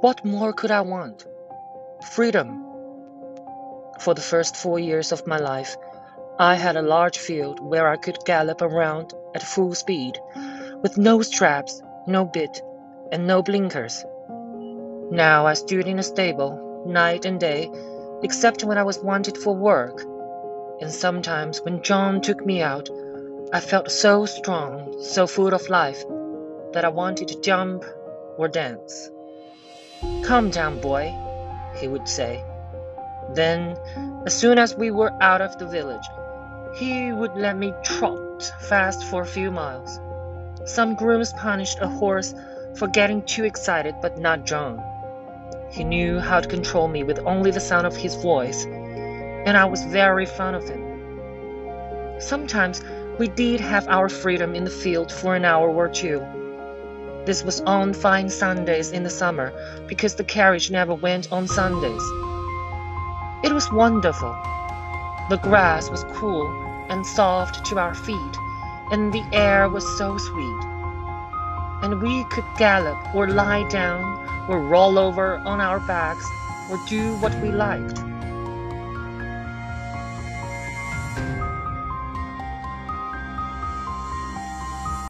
What more could I want? Freedom. For the first four years of my life, I had a large field where I could gallop around at full speed, with no straps, no bit, and no blinkers. Now I stood in a stable, night and day, except when I was wanted for work. And sometimes when John took me out, I felt so strong, so full of life, that I wanted to jump or dance. Come down, boy, he would say. Then, as soon as we were out of the village, he would let me trot fast for a few miles. Some grooms punished a horse for getting too excited, but not John. He knew how to control me with only the sound of his voice, and I was very fond of him. Sometimes we did have our freedom in the field for an hour or two. This was on fine Sundays in the summer, because the carriage never went on Sundays. It was wonderful. The grass was cool and soft to our feet, and the air was so sweet. And we could gallop or lie down or roll over on our backs or do what we liked.